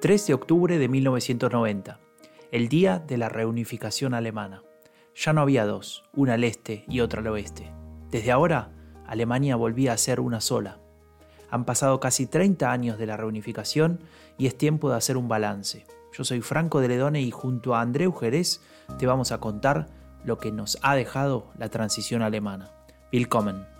3 de octubre de 1990, el día de la reunificación alemana. Ya no había dos, una al este y otra al oeste. Desde ahora, Alemania volvía a ser una sola. Han pasado casi 30 años de la reunificación y es tiempo de hacer un balance. Yo soy Franco de Ledone y junto a Andreu Jerez te vamos a contar lo que nos ha dejado la transición alemana. Willkommen.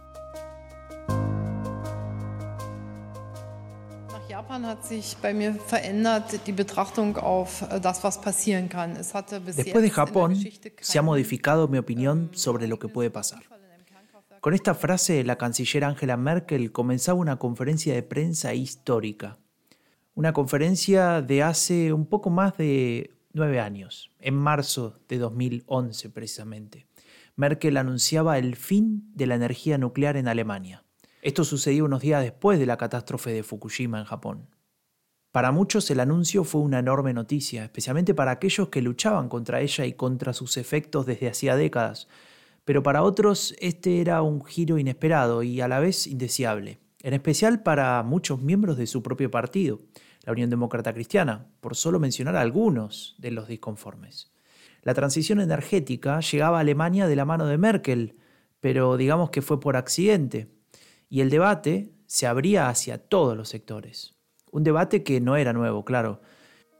Después de Japón, se ha modificado mi opinión sobre lo que puede pasar. Con esta frase, la canciller Angela Merkel comenzaba una conferencia de prensa histórica. Una conferencia de hace un poco más de nueve años, en marzo de 2011 precisamente. Merkel anunciaba el fin de la energía nuclear en Alemania. Esto sucedió unos días después de la catástrofe de Fukushima en Japón. Para muchos el anuncio fue una enorme noticia, especialmente para aquellos que luchaban contra ella y contra sus efectos desde hacía décadas, pero para otros este era un giro inesperado y a la vez indeseable, en especial para muchos miembros de su propio partido, la Unión Demócrata Cristiana, por solo mencionar algunos de los disconformes. La transición energética llegaba a Alemania de la mano de Merkel, pero digamos que fue por accidente, y el debate se abría hacia todos los sectores. Un debate que no era nuevo, claro,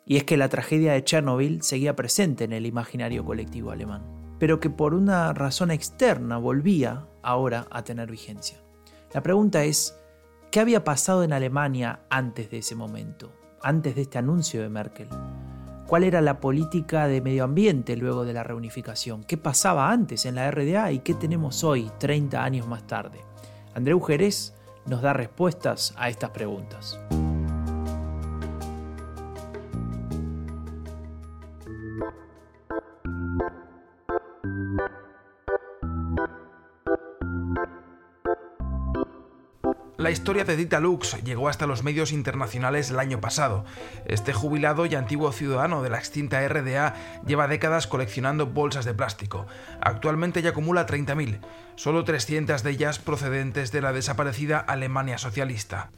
y es que la tragedia de Chernobyl seguía presente en el imaginario colectivo alemán pero que por una razón externa volvía ahora a tener vigencia. La pregunta es, ¿qué había pasado en Alemania antes de ese momento, antes de este anuncio de Merkel? ¿Cuál era la política de medio ambiente luego de la reunificación? ¿Qué pasaba antes en la RDA y qué tenemos hoy, 30 años más tarde? Andreu Jerez nos da respuestas a estas preguntas. Historia de Dita Lux llegó hasta los medios internacionales el año pasado. Este jubilado y antiguo ciudadano de la extinta RDA lleva décadas coleccionando bolsas de plástico. Actualmente ya acumula 30.000, solo 300 de ellas procedentes de la desaparecida Alemania socialista.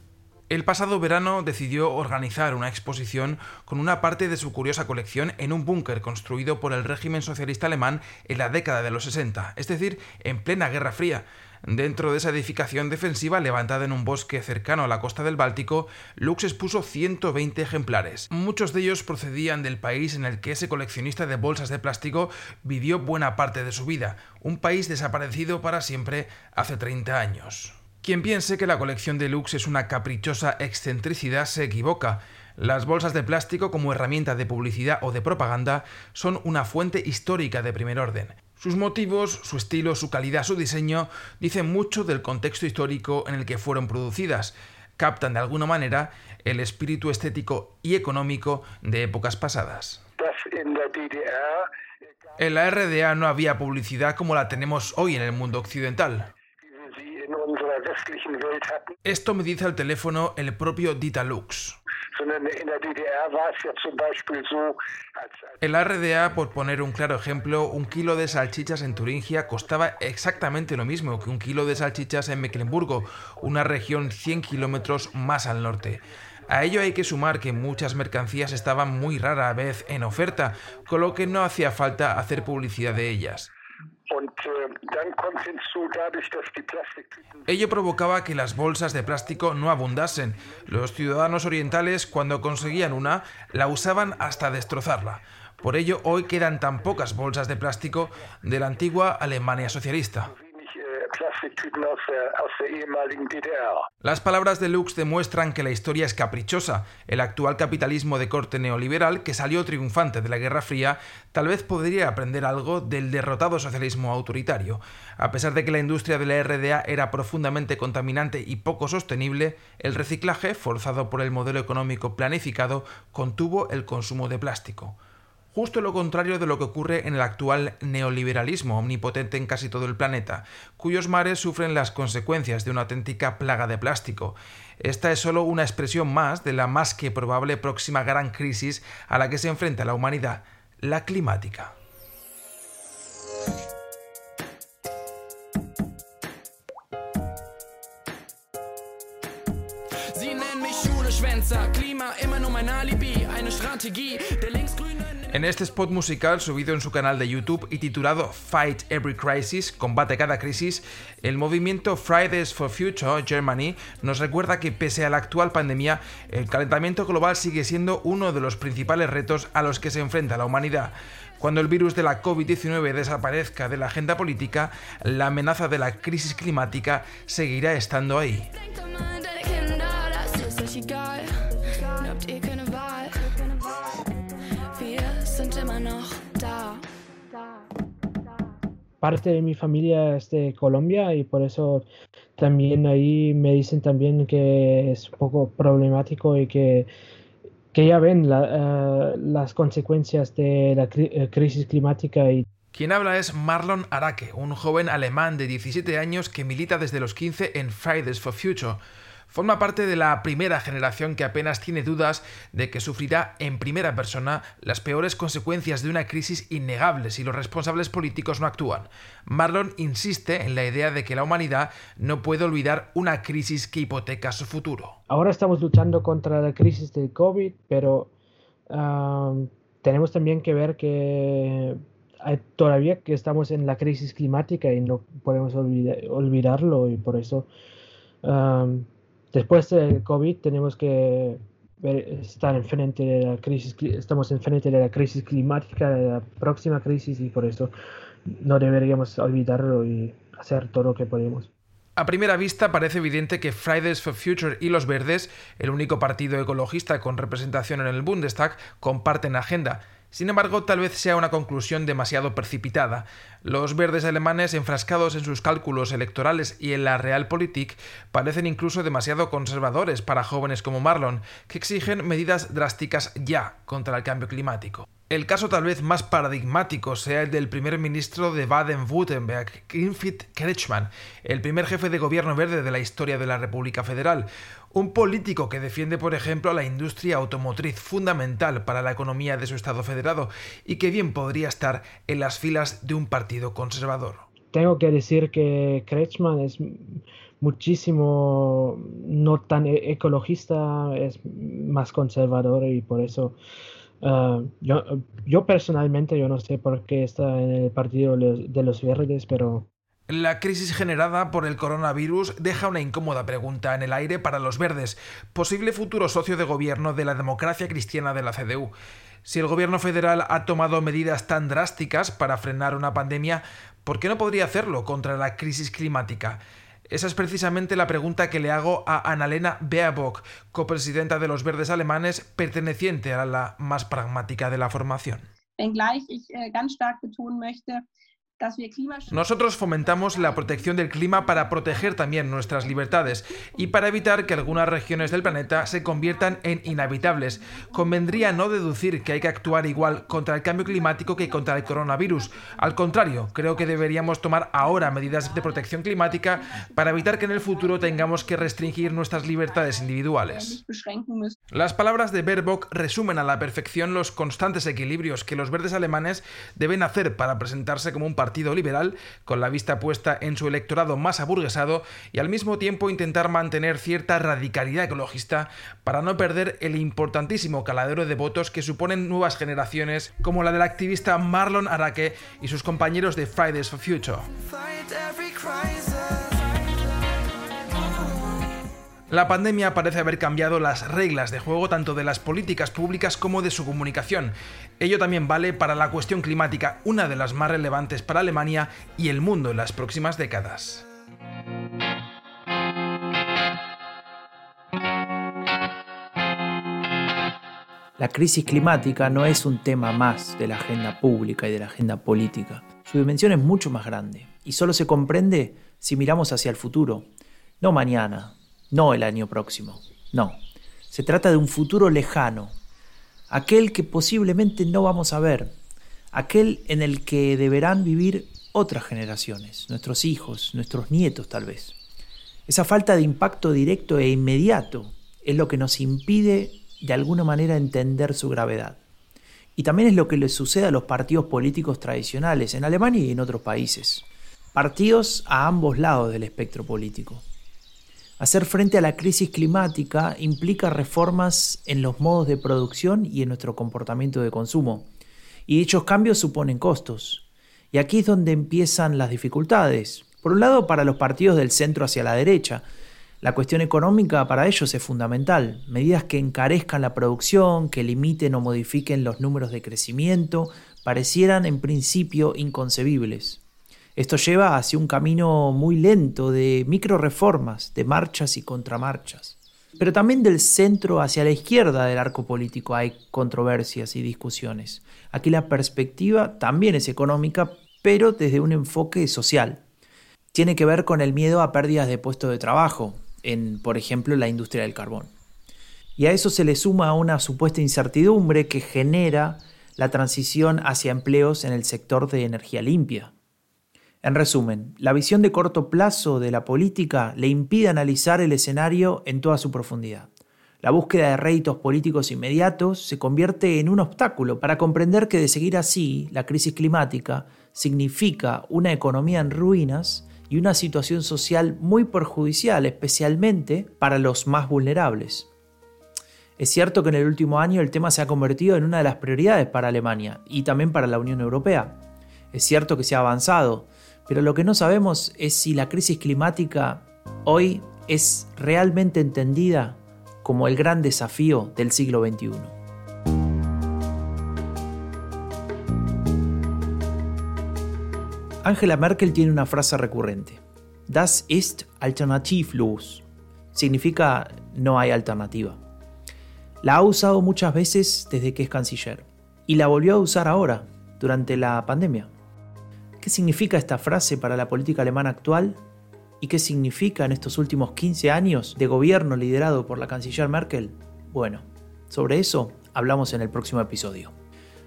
El pasado verano decidió organizar una exposición con una parte de su curiosa colección en un búnker construido por el régimen socialista alemán en la década de los 60, es decir, en plena Guerra Fría. Dentro de esa edificación defensiva levantada en un bosque cercano a la costa del Báltico, Lux expuso 120 ejemplares. Muchos de ellos procedían del país en el que ese coleccionista de bolsas de plástico vivió buena parte de su vida, un país desaparecido para siempre hace 30 años. Quien piense que la colección de Lux es una caprichosa excentricidad se equivoca. Las bolsas de plástico como herramienta de publicidad o de propaganda son una fuente histórica de primer orden. Sus motivos, su estilo, su calidad, su diseño dicen mucho del contexto histórico en el que fueron producidas. Captan de alguna manera el espíritu estético y económico de épocas pasadas. En la RDA no había publicidad como la tenemos hoy en el mundo occidental. Esto me dice al teléfono el propio Dita Lux. En la RDA, por poner un claro ejemplo, un kilo de salchichas en Turingia costaba exactamente lo mismo que un kilo de salchichas en Mecklenburgo, una región 100 kilómetros más al norte. A ello hay que sumar que muchas mercancías estaban muy rara vez en oferta, con lo que no hacía falta hacer publicidad de ellas. Ello provocaba que las bolsas de plástico no abundasen. Los ciudadanos orientales, cuando conseguían una, la usaban hasta destrozarla. Por ello, hoy quedan tan pocas bolsas de plástico de la antigua Alemania socialista. Las palabras de Lux demuestran que la historia es caprichosa. El actual capitalismo de corte neoliberal, que salió triunfante de la Guerra Fría, tal vez podría aprender algo del derrotado socialismo autoritario. A pesar de que la industria de la RDA era profundamente contaminante y poco sostenible, el reciclaje, forzado por el modelo económico planificado, contuvo el consumo de plástico justo lo contrario de lo que ocurre en el actual neoliberalismo omnipotente en casi todo el planeta, cuyos mares sufren las consecuencias de una auténtica plaga de plástico. Esta es solo una expresión más de la más que probable próxima gran crisis a la que se enfrenta la humanidad, la climática. En este spot musical subido en su canal de YouTube y titulado Fight Every Crisis, Combate cada crisis, el movimiento Fridays for Future Germany nos recuerda que pese a la actual pandemia, el calentamiento global sigue siendo uno de los principales retos a los que se enfrenta la humanidad. Cuando el virus de la COVID-19 desaparezca de la agenda política, la amenaza de la crisis climática seguirá estando ahí. Parte de mi familia es de Colombia y por eso también ahí me dicen también que es un poco problemático y que, que ya ven eh, las consecuencias de la eh, crisis climática. Y... Quien habla es Marlon Arake, un joven alemán de 17 años que milita desde los 15 en Fridays for Future Forma parte de la primera generación que apenas tiene dudas de que sufrirá en primera persona las peores consecuencias de una crisis innegable si los responsables políticos no actúan. Marlon insiste en la idea de que la humanidad no puede olvidar una crisis que hipoteca su futuro. Ahora estamos luchando contra la crisis del COVID, pero tenemos también que ver que todavía que estamos en la crisis climática y no podemos olvidarlo y por eso después del COVID tenemos que estar enfrente de la crisis, estamos enfrente de la crisis climática, de la próxima crisis y por eso no deberíamos olvidarlo y hacer todo lo que podemos. A primera vista parece evidente que Fridays for Future y Los Verdes, el único partido ecologista con representación en el Bundestag, comparten agenda. Sin embargo, tal vez sea una conclusión demasiado precipitada. Los verdes alemanes, enfrascados en sus cálculos electorales y en la realpolitik, parecen incluso demasiado conservadores para jóvenes como Marlon, que exigen medidas drásticas ya contra el cambio climático. El caso tal vez más paradigmático sea el del primer ministro de Baden-Württemberg, Grinfried Kretschmann, el primer jefe de gobierno verde de la historia de la República Federal, un político que defiende, por ejemplo, la industria automotriz fundamental para la economía de su Estado federado y que bien podría estar en las filas de un partido conservador. Tengo que decir que Kretschmann es muchísimo no tan e-, ecologista, es más conservador y por eso Ah, yo, yo personalmente yo no sé por qué está en el partido de los verdes, pero... La crisis generada por el coronavirus deja una incómoda pregunta en el aire para los verdes, posible futuro socio de gobierno de la democracia cristiana de la CDU. Si el gobierno federal ha tomado medidas tan drásticas para frenar una pandemia, ¿por qué no podría hacerlo contra la crisis climática? Esa es precisamente la pregunta que le hago a Annalena Baerbock, copresidenta de los Verdes alemanes, perteneciente a la más pragmática de la formación. Nosotros fomentamos la protección del clima para proteger también nuestras libertades y para evitar que algunas regiones del planeta se conviertan en inhabitables. Convendría no deducir que hay que actuar igual contra el cambio climático que contra el coronavirus. Al contrario, creo que deberíamos tomar ahora medidas de protección climática para evitar que en el futuro tengamos que restringir nuestras libertades individuales. Las palabras de Baerbock resumen a la perfección los constantes equilibrios que los verdes alemanes deben hacer para presentarse como un partido Partido Liberal, con la vista puesta en su electorado más aburguesado y al mismo tiempo intentar mantener cierta radicalidad ecologista para no perder el importantísimo caladero de votos que suponen nuevas generaciones como la del activista Marlon Arake y sus compañeros de Fridays for Future. La pandemia parece haber cambiado las reglas de juego tanto de las políticas públicas como de su comunicación. Ello también vale para la cuestión climática, una de las más relevantes para Alemania y el mundo en las próximas décadas. La crisis climática no es un tema más de la agenda pública y de la agenda política. Su dimensión es mucho más grande y solo se comprende si miramos hacia el futuro, no mañana, no el año próximo, no. Se trata de un futuro lejano, aquel que posiblemente no vamos a ver, aquel en el que deberán vivir otras generaciones, nuestros hijos, nuestros nietos tal vez. Esa falta de impacto directo e inmediato es lo que nos impide de alguna manera entender su gravedad. Y también es lo que le sucede a los partidos políticos tradicionales en Alemania y en otros países. Partidos a ambos lados del espectro político. Hacer frente a la crisis climática implica reformas en los modos de producción y en nuestro comportamiento de consumo. Y dichos cambios suponen costos. Y aquí es donde empiezan las dificultades. Por un lado, para los partidos del centro hacia la derecha. La cuestión económica para ellos es fundamental. Medidas que encarezcan la producción, que limiten o modifiquen los números de crecimiento, parecieran en principio inconcebibles. Esto lleva hacia un camino muy lento de micro reformas, de marchas y contramarchas. Pero también del centro hacia la izquierda del arco político hay controversias y discusiones. Aquí la perspectiva también es económica, pero desde un enfoque social. Tiene que ver con el miedo a pérdidas de puestos de trabajo, en, por ejemplo, la industria del carbón. Y a eso se le suma una supuesta incertidumbre que genera la transición hacia empleos en el sector de energía limpia, en resumen, la visión de corto plazo de la política le impide analizar el escenario en toda su profundidad. La búsqueda de réditos políticos inmediatos se convierte en un obstáculo para comprender que de seguir así, la crisis climática significa una economía en ruinas y una situación social muy perjudicial, especialmente para los más vulnerables. Es cierto que en el último año el tema se ha convertido en una de las prioridades para Alemania y también para la Unión Europea. Es cierto que se ha avanzado, pero lo que no sabemos es si la crisis climática hoy es realmente entendida como el gran desafío del siglo XXI. Angela Merkel tiene una frase recurrente. Das ist alternativlos. Significa no hay alternativa. La ha usado muchas veces desde que es canciller. Y la volvió a usar ahora, durante la pandemia. ¿Qué significa esta frase para la política alemana actual? ¿Y qué significa en estos últimos 15 años de gobierno liderado por la canciller Merkel? Bueno, sobre eso hablamos en el próximo episodio.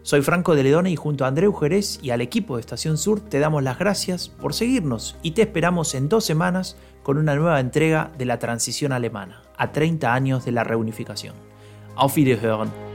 Soy Franco de Ledone y junto a Andreu Jerez y al equipo de Estación Sur te damos las gracias por seguirnos y te esperamos en dos semanas con una nueva entrega de la transición alemana, a 30 años de la reunificación. Auf Wiederhören.